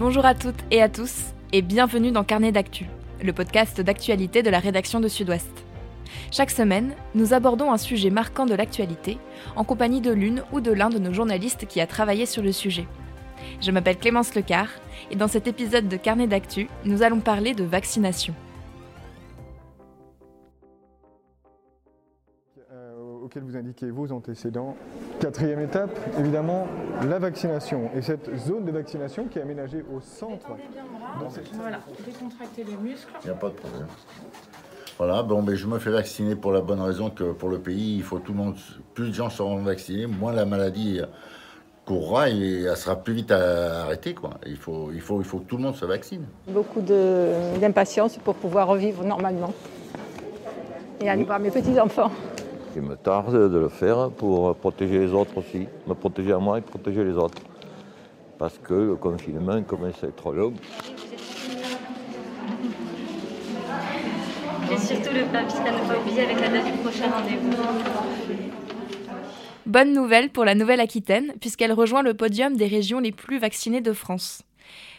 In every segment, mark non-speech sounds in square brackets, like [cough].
Bonjour à toutes et à tous et bienvenue dans Carnet d'actu, le podcast d'actualité de la rédaction de Sud-Ouest. Chaque semaine, nous abordons un sujet marquant de l'actualité en compagnie de l'une ou de l'un de nos journalistes qui a travaillé sur le sujet. Je m'appelle Clémence Lecar et dans cet épisode de Carnet d'actu, nous allons parler de vaccination. Auquel vous indiquez vos antécédents. Quatrième étape, évidemment, la vaccination. Et cette zone de vaccination qui est aménagée au centre. Voilà, décontracter les muscles. Il n'y a pas de problème. Voilà, bon, ben, je me fais vacciner pour la bonne raison que pour le pays, il faut tout le monde, plus de gens seront vaccinés, moins la maladie courra et elle sera plus vite à arrêter. Quoi. Il, faut, il, faut, il faut que tout le monde se vaccine. Beaucoup de- d'impatience pour pouvoir revivre normalement et aller voir mes petits-enfants. Il me tarde de le faire pour protéger les autres aussi, me protéger à moi et protéger les autres. Parce que le confinement commence à être long. Et surtout le papier à ne pas oublier avec la date du prochain rendez-vous. Bonne nouvelle pour la Nouvelle-Aquitaine, puisqu'elle rejoint le podium des régions les plus vaccinées de France.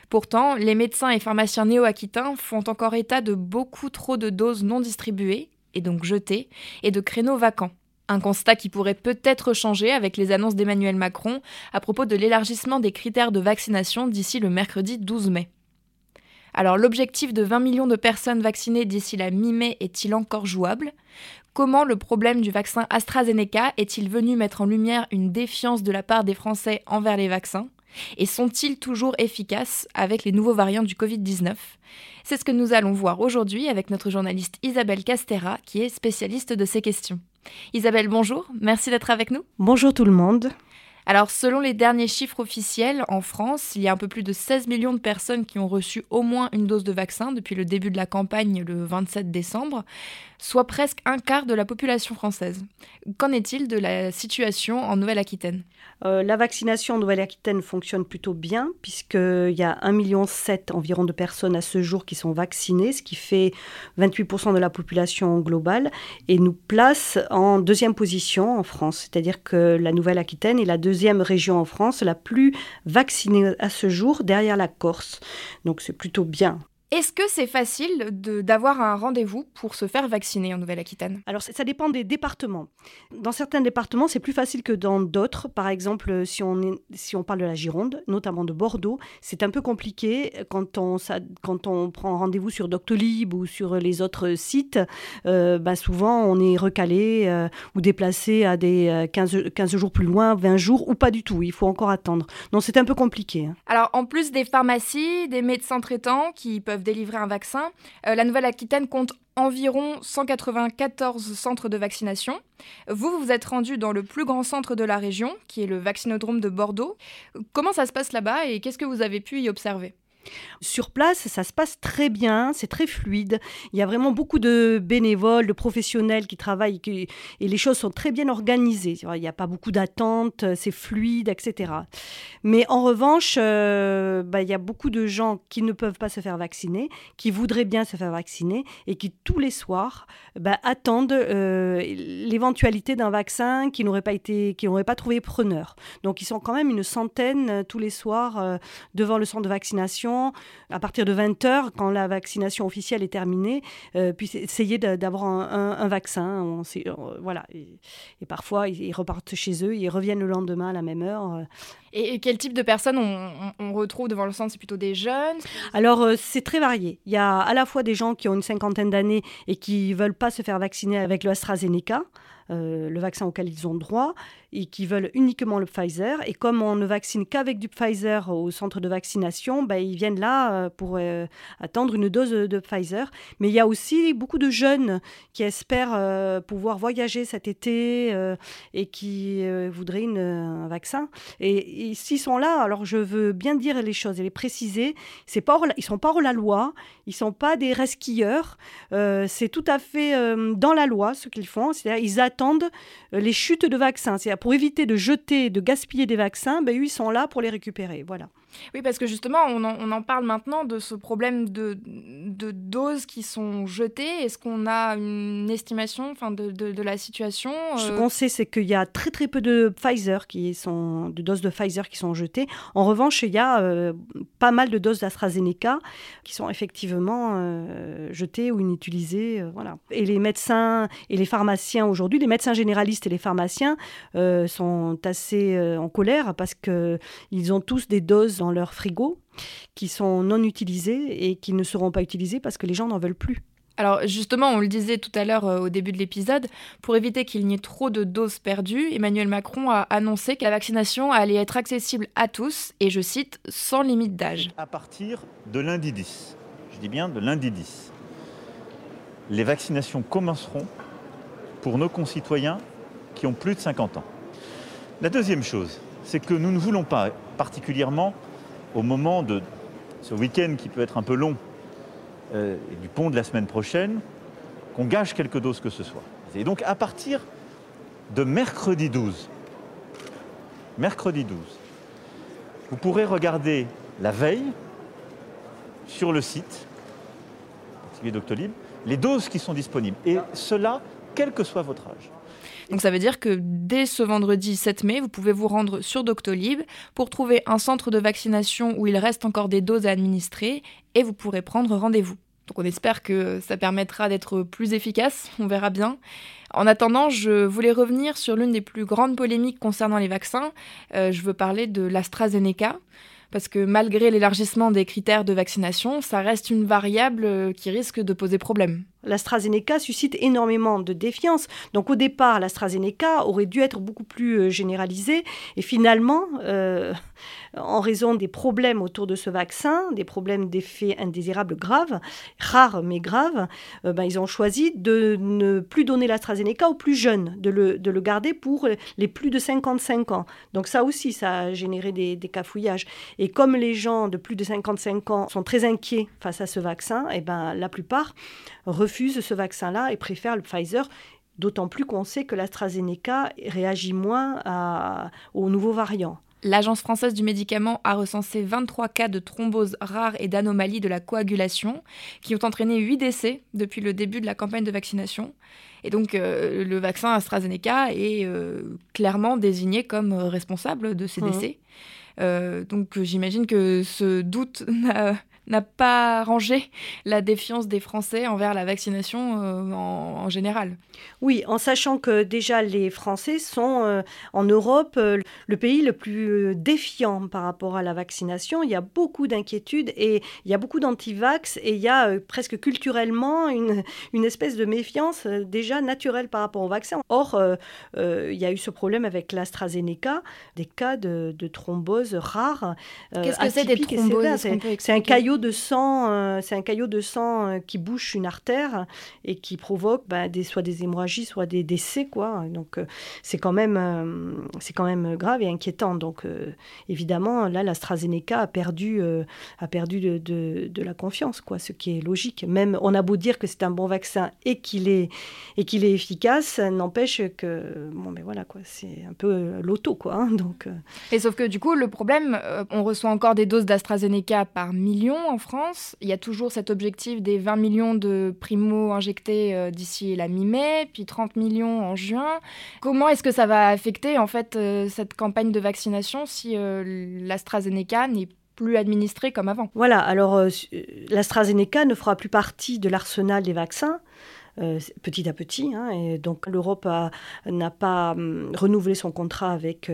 Pourtant, les médecins et pharmaciens néo-aquitains font encore état de beaucoup trop de doses non distribuées, et donc jetées, et de créneaux vacants. Un constat qui pourrait peut-être changer avec les annonces d'Emmanuel Macron à propos de l'élargissement des critères de vaccination d'ici le mercredi 12 mai. Alors l'objectif de 20 millions de personnes vaccinées d'ici la mi-mai est-il encore jouable? Comment le problème du vaccin AstraZeneca est-il venu mettre en lumière une défiance de la part des Français envers les vaccins? Et sont-ils toujours efficaces avec les nouveaux variants du Covid-19 C'est ce que nous allons voir aujourd'hui avec notre journaliste Isabelle Castera, qui est spécialiste de ces questions. Isabelle, bonjour, merci d'être avec nous. Bonjour tout le monde. Alors, selon les derniers chiffres officiels, en France, il y a un peu plus de 16 millions de personnes qui ont reçu au moins une dose de vaccin depuis le début de la campagne le 27 décembre, soit presque un quart de la population française. Qu'en est-il de la situation en Nouvelle-Aquitaine? Euh, la vaccination en Nouvelle-Aquitaine fonctionne plutôt bien, puisqu'il y a 1,7 million environ de personnes à ce jour qui sont vaccinées, ce qui fait 28% de la population globale, et nous place en deuxième position en France. C'est-à-dire que la Nouvelle-Aquitaine est la deuxième région en France la plus vaccinée à ce jour, derrière la Corse. Donc c'est plutôt bien. Est-ce que c'est facile de- d'avoir un rendez-vous pour se faire vacciner en Nouvelle-Aquitaine? Alors, ça dépend des départements. Dans certains départements, c'est plus facile que dans d'autres. Par exemple, si on, est- si on parle de la Gironde, notamment de Bordeaux, c'est un peu compliqué quand on, ça- quand on prend rendez-vous sur Doctolib ou sur les autres sites. euh, bah, souvent, on est recalé euh, ou déplacé à des euh, 15, 15 jours plus loin, 20 jours, ou pas du tout. Il faut encore attendre. Donc, c'est un peu compliqué. hein. Alors, en plus des pharmacies, des médecins traitants qui peuvent délivrer un vaccin, euh, la Nouvelle-Aquitaine compte environ 194 centres de vaccination. Vous, vous vous êtes rendu dans le plus grand centre de la région, qui est le vaccinodrome de Bordeaux. Comment ça se passe là-bas et qu'est-ce que vous avez pu y observer? Sur place, ça se passe très bien, c'est très fluide. Il y a vraiment beaucoup de bénévoles, de professionnels qui travaillent et les choses sont très bien organisées. Il n'y a pas beaucoup d'attentes, c'est fluide, etc. Mais en revanche, euh, bah, il y a beaucoup de gens qui ne peuvent pas se faire vacciner, qui voudraient bien se faire vacciner et qui tous les soirs bah, attendent euh, l'éventualité d'un vaccin qui n'aurait pas été, qui n'aurait pas trouvé preneur. Donc ils sont quand même une centaine euh, tous les soirs devant le centre de vaccination à partir de 20h, quand la vaccination officielle est terminée, euh, puis essayer d'avoir un, un- un vaccin. On sait- euh, voilà. Et, et parfois, ils, repartent chez eux, ils reviennent le lendemain à la même heure. euh. et, et quel type de personnes on, on- on retrouve devant le centre? C'est plutôt des jeunes? Alors, euh, c'est très varié. Il y a à la fois des gens qui ont une cinquantaine d'années et qui veulent pas se faire vacciner avec le AstraZeneca. Euh, le vaccin auquel ils ont droit et qui veulent uniquement le Pfizer. Et comme on ne vaccine qu'avec du Pfizer au centre de vaccination, ben, ils viennent là euh, pour euh, attendre une dose de Pfizer. Mais il y a aussi beaucoup de jeunes qui espèrent pouvoir voyager cet été et qui voudraient un vaccin. Et, et s'ils sont là, alors je veux bien dire les choses et les préciser. C'est pas ils sont pas hors la loi, ils sont pas des resquilleurs. C'est tout à fait dans la loi ce qu'ils font. C'est-à-dire ils attendent euh, les chutes de vaccins. C'est-à-dire pour éviter de jeter, de gaspiller des vaccins, ben, ils sont là pour les récupérer. Voilà. Oui, parce que justement, on en, parle maintenant de ce problème de, doses qui sont jetées. Est-ce qu'on a une estimation enfin, de, la situation Ce qu'on sait, c'est qu'il y a très très peu de Pfizer qui sont, de doses de Pfizer qui sont jetées. En revanche, il y a pas mal de doses d'AstraZeneca qui sont effectivement jetées ou inutilisées. voilà. Et les médecins et les pharmaciens aujourd'hui, les médecins généralistes et les pharmaciens sont assez en colère parce qu'ils ont tous des doses dans leur frigo qui sont non utilisées et qui ne seront pas utilisées parce que les gens n'en veulent plus. Alors justement, on le disait tout à l'heure euh, au début de l'épisode, pour éviter qu'il n'y ait trop de doses perdues, Emmanuel Macron a annoncé que la vaccination allait être accessible à tous, et je cite, sans limite d'âge. À partir de lundi 10, je dis bien de lundi 10, les vaccinations commenceront pour nos concitoyens qui ont plus de 50 ans. La deuxième chose, c'est que nous ne voulons pas particulièrement au moment de ce week-end qui peut être un peu long, euh, du pont de la semaine prochaine, qu'on gâche quelques doses que ce soit. Et donc à partir de mercredi 12, mercredi 12, vous pourrez regarder la veille sur le site Doctolib les doses qui sont disponibles. Et cela, quel que soit votre âge. Donc ça veut dire que dès ce vendredi 7 mai, vous pouvez vous rendre sur Doctolib pour trouver un centre de vaccination où il reste encore des doses à administrer et vous pourrez prendre rendez-vous. Donc on espère que ça permettra d'être plus efficace, on verra bien. En attendant, je voulais revenir sur l'une des plus grandes polémiques concernant les vaccins. Euh, je veux parler de l'AstraZeneca parce que malgré l'élargissement des critères de vaccination, ça reste une variable qui risque de poser problème l'AstraZeneca suscite énormément de défiance. Donc au départ, l'AstraZeneca aurait dû être beaucoup plus euh, généralisé. Et finalement, euh, en raison des problèmes autour de ce vaccin, des problèmes d'effets indésirables graves, rares mais graves, euh, ben, ils ont choisi de ne plus donner l'AstraZeneca aux plus jeunes, de le, de le, garder pour les plus de 55 ans. Donc ça aussi, ça a généré des, des, cafouillages. Et comme les gens de plus de 55 ans sont très inquiets face à ce vaccin, et eh ben, la plupart refusent ce vaccin-là et préfèrent le Pfizer. D'autant plus qu'on sait que l'AstraZeneca réagit moins à, aux nouveaux variants. L'Agence française du médicament a recensé 23 cas de thrombose rares et d'anomalies de la coagulation qui ont entraîné 8 décès depuis le début de la campagne de vaccination. Et donc euh, le vaccin AstraZeneca est euh, clairement désigné comme responsable de ces mmh. décès. Euh, donc j'imagine que ce doute [laughs] n'a pas rangé la défiance des Français envers la vaccination euh, en, général. Oui, en sachant que déjà les Français sont euh, en Europe euh, le pays le plus défiant par rapport à la vaccination. Il y a beaucoup d'inquiétudes et il y a beaucoup d'antivax et il y a presque culturellement une, une, espèce de méfiance déjà naturelle par rapport au vaccin. Or, il y a eu ce problème avec l'AstraZeneca, des cas de, de thrombose rares. Qu'est-ce que c'est des thromboses? C'est un caillot de sang, euh, c'est un caillot de sang euh, qui bouche une artère et qui provoque bah, des, soit des hémorragies, soit des décès, quoi. Donc euh, c'est quand même, quand même grave et inquiétant. Donc évidemment, là, l'AstraZeneca a perdu, a perdu de, de, la confiance, quoi, ce qui est logique. Même on a beau dire que c'est un bon vaccin et qu'il est et est efficace, n'empêche que bon, mais voilà, c'est un peu l'auto. Hein, donc. Et sauf que du coup, le problème, on reçoit encore des doses d'AstraZeneca par en France. Il y a toujours cet objectif des 20 millions de primo injectés euh, d'ici la mi-mai, puis 30 millions en juin. Comment est-ce que ça va affecter en fait euh, cette campagne de vaccination si euh, l'AstraZeneca n'est plus administré comme avant? Voilà, alors l'AstraZeneca ne fera plus partie de l'arsenal des vaccins. Petit à petit. Hein, et donc l'Europe n'a pas hum, renouvelé son contrat avec,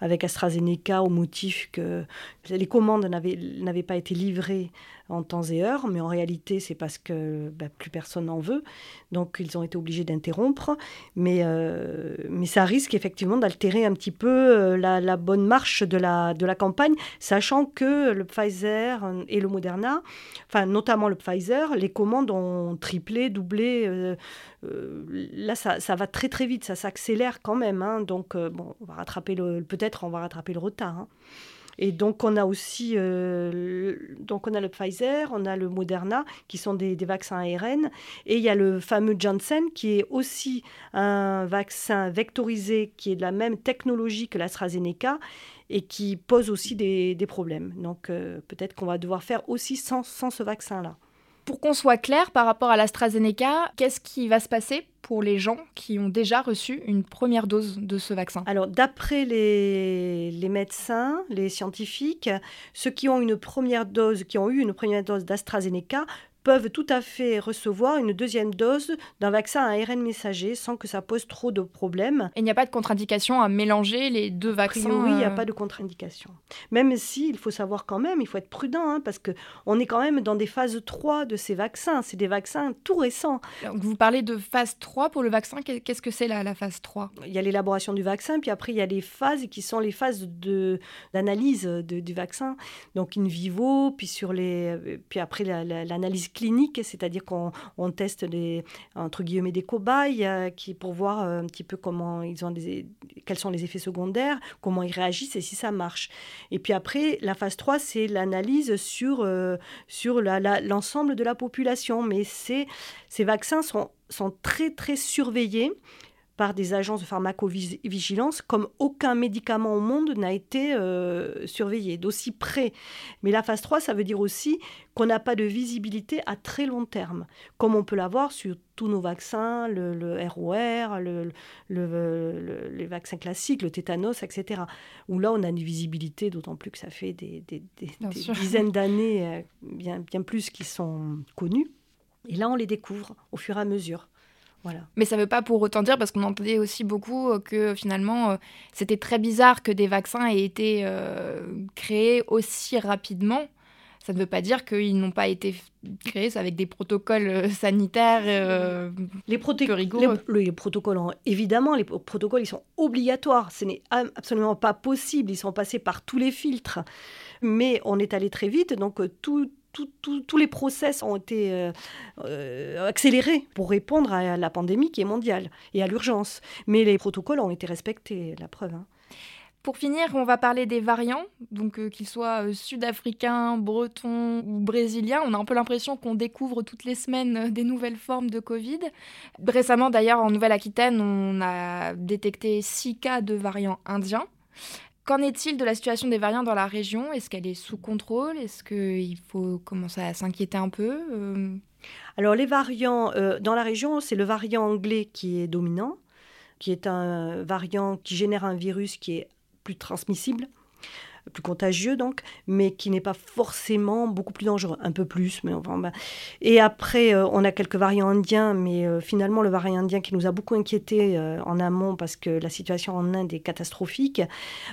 avec AstraZeneca au motif que les commandes n'avaient pas été livrées en temps et heure, mais en réalité, c'est parce que bah, plus personne n'en veut. Donc, ils ont été obligés d'interrompre. Mais, euh, ça risque effectivement d'altérer un petit peu euh, la, bonne marche de la, campagne, sachant que le Pfizer et le Moderna, enfin, notamment le Pfizer, les commandes ont triplé, doublé. Euh, là, ça, ça, va très très vite, ça s'accélère quand même. Hein. donc, bon, on va rattraper le, peut-être on va rattraper le retard. Hein. Et donc on a aussi euh, donc on a le Pfizer, on a le Moderna qui sont des, vaccins ARN et il y a le fameux Janssen qui est aussi un vaccin vectorisé qui est de la même technologie que l'AstraZeneca et qui pose aussi des, des problèmes. Donc euh, peut-être qu'on va devoir faire aussi sans, sans ce vaccin-là. Pour qu'on soit clair par rapport à l'AstraZeneca, qu'est-ce qui va se passer pour les gens qui ont déjà reçu une première dose de ce vaccin? Alors, d'après les, médecins, les scientifiques, ceux qui ont une première dose, qui ont eu une première dose d'AstraZeneca, peuvent tout à fait recevoir une deuxième dose d'un vaccin à ARN messager sans que ça pose trop de problèmes. Et il n'y a pas de contre-indication à mélanger les deux vaccins Oui, il n'y a pas de contre-indication. Même si, il faut savoir quand même, il faut être prudent, hein, parce qu'on est quand même dans des phases 3 de ces vaccins. C'est des vaccins tout récents. Donc vous parlez de phase 3 pour le vaccin. Qu'est-ce que c'est la, la phase 3 Il y a l'élaboration du vaccin, puis après il y a les phases qui sont les phases d'analyse du vaccin. Donc in vivo, puis, sur les, puis après l'analyse clinique, c'est-à-dire qu'on on teste des, entre guillemets des cobayes euh, qui, pour voir un petit peu comment ils ont des, quels sont les effets secondaires, comment ils réagissent et si ça marche. Et puis après, la phase 3, c'est l'analyse sur, euh, sur l'ensemble de la population. Mais ces vaccins sont, sont très, très surveillés par des agences de pharmacovigilance comme aucun médicament au monde n'a été euh, surveillé d'aussi près. Mais la phase 3, ça veut dire aussi qu'on n'a pas de visibilité à très long terme, comme on peut l'avoir sur tous nos vaccins, le, ROR, le, les vaccins classiques, le tétanos, etc. Où là, on a une visibilité, d'autant plus que ça fait des, dizaines d'années, euh, bien, bien plus, qui sont connus. Et là, on les découvre au fur et à mesure. Mais ça ne veut pas pour autant dire, parce qu'on entendait aussi beaucoup euh, que finalement, euh, c'était très bizarre que des vaccins aient été euh, créés aussi rapidement. Ça ne veut pas dire qu'ils n'ont pas été créés avec des protocoles sanitaires les, rigoureux. Les, les, protocoles, évidemment, les protocoles, ils sont obligatoires. Ce n'est absolument pas possible. Ils sont passés par tous les filtres. Mais on est allé très vite, donc tout tous les process ont été euh, euh, accélérés pour répondre à la pandémie qui est mondiale et à l'urgence. Mais les protocoles ont été respectés, la preuve. Hein. Pour finir, on va parler des variants, donc euh, qu'ils soient sud-africains, bretons ou brésiliens. On a un peu l'impression qu'on découvre toutes les semaines des nouvelles formes de Covid. Récemment, d'ailleurs, en Nouvelle-Aquitaine, on a détecté six cas de variants indiens. Qu'en est-il de la situation des variants dans la région? Est-ce qu'elle est sous contrôle? Est-ce qu'il faut commencer à s'inquiéter un peu euh? Alors les variants euh, dans la région, c'est le variant anglais qui est dominant, qui est un variant qui génère un virus qui est plus transmissible plus contagieux donc, mais qui n'est pas forcément beaucoup plus dangereux, un peu plus. Mais enfin, bah. Et après, euh, on a quelques variants indiens, mais euh, finalement, le variant indien qui nous a beaucoup inquiété euh, en amont parce que la situation en Inde est catastrophique,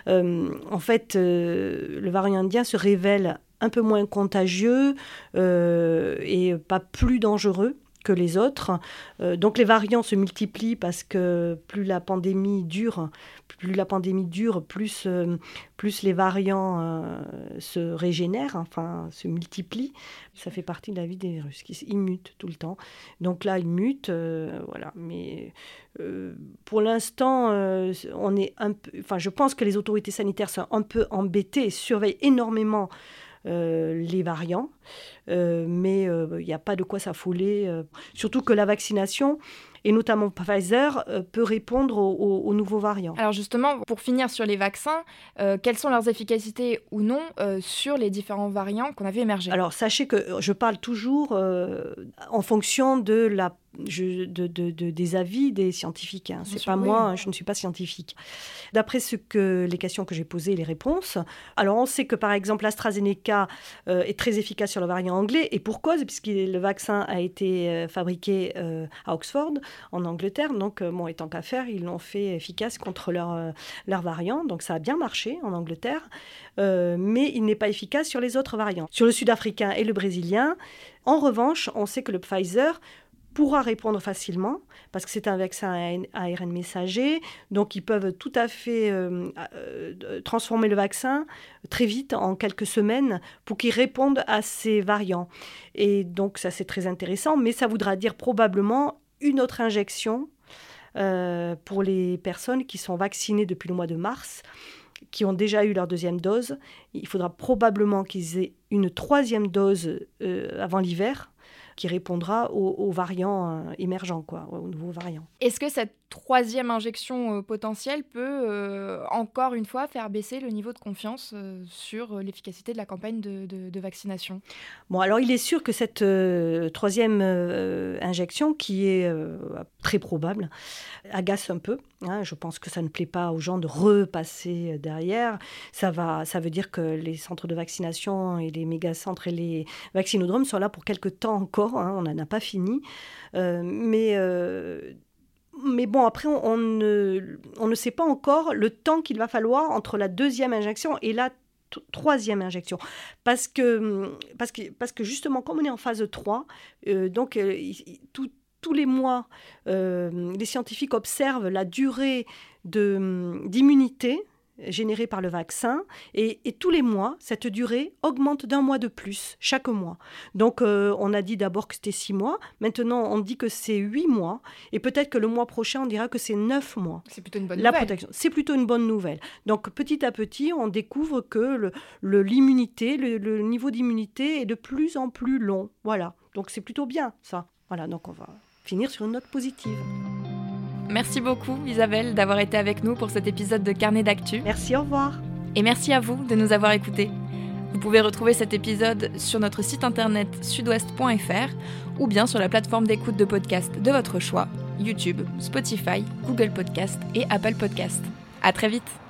en fait, le variant indien se révèle un peu moins contagieux et pas plus dangereux que les autres. Euh, donc les variants se multiplient parce que plus la pandémie dure, plus la pandémie dure, plus, euh, plus les variants euh, se régénèrent, enfin se multiplient. Ça fait partie de la vie des virus, qui ils mutent tout le temps. Donc là, ils mutent, voilà. Mais pour l'instant, on est un peu, enfin je pense que les autorités sanitaires sont un peu embêtées surveillent énormément les variants, euh, mais il euh, n'y a pas de quoi s'affoler. surtout que la vaccination, et notamment Pfizer, peut répondre aux, nouveaux variants. Alors justement, pour finir sur les vaccins, quelles sont leurs efficacités ou non sur les différents variants qu'on a vu émerger? Alors sachez que je parle toujours en fonction de la je, de, de, des avis des scientifiques. Hein. C'est pas moi, je ne suis pas scientifique. D'après ce que les questions que j'ai posées, les réponses. Alors on sait que par exemple l'AstraZeneca euh, est très efficace sur le variant anglais et pour cause puisque le vaccin a été euh, fabriqué euh, à Oxford en Angleterre. Donc bon, étant qu'à faire, ils l'ont fait efficace contre leur leur variant. Donc ça a bien marché en Angleterre, mais il n'est pas efficace sur les autres variants. Sur le sud-africain et le brésilien, en revanche, on sait que le Pfizer pourra répondre facilement parce que c'est un vaccin ARN messager, donc ils peuvent tout à fait euh, euh, transformer le vaccin très vite, en quelques semaines, pour qu'il réponde à ces variants. Et donc ça c'est très intéressant, mais ça voudra dire probablement une autre injection euh, pour les personnes qui sont vaccinées depuis le mois de mars qui ont déjà eu leur deuxième dose, il faudra probablement qu'ils aient une troisième dose avant l'hiver qui répondra aux, variants euh, émergents, quoi, aux nouveaux variants. Troisième injection euh, potentielle peut euh, encore une fois faire baisser le niveau de confiance sur l'efficacité de la campagne de, vaccination Bon, alors il est sûr que cette troisième injection, qui est très probable, agace un peu. Hein. je pense que ça ne plaît pas aux gens de repasser derrière. Ça, va, ça veut dire que les centres de vaccination et les méga-centres et les vaccinodromes sont là pour quelques temps encore. Hein. on n'en a pas fini. Euh, mais. Euh, mais bon, après, on, ne, on ne sait pas encore le temps qu'il va falloir entre la deuxième injection et la troisième injection. Parce que, parce, que, parce que justement, comme on est en phase 3, euh, donc tout, tous les mois, euh, les scientifiques observent la durée d'immunité générée par le vaccin et, tous les mois, cette durée augmente d'un mois de plus chaque mois. Donc euh, on a dit d'abord que c'était six mois, maintenant on dit que c'est huit mois et peut-être que le mois prochain on dira que c'est neuf mois. C'est plutôt une bonne la Protection. C'est plutôt une bonne nouvelle. Donc petit à petit on découvre que l'immunité, le, le niveau d'immunité est de plus en plus long. Voilà. Donc c'est plutôt bien ça. Voilà, donc on va finir sur une note positive. Merci beaucoup Isabelle d'avoir été avec nous pour cet épisode de Carnet d'actu. Merci, au revoir. Et merci à vous de nous avoir écoutés. Vous pouvez retrouver cet épisode sur notre site internet sudouest.fr ou bien sur la plateforme d'écoute de podcast de votre choix, YouTube, Spotify, Google Podcast et Apple Podcast. À très vite.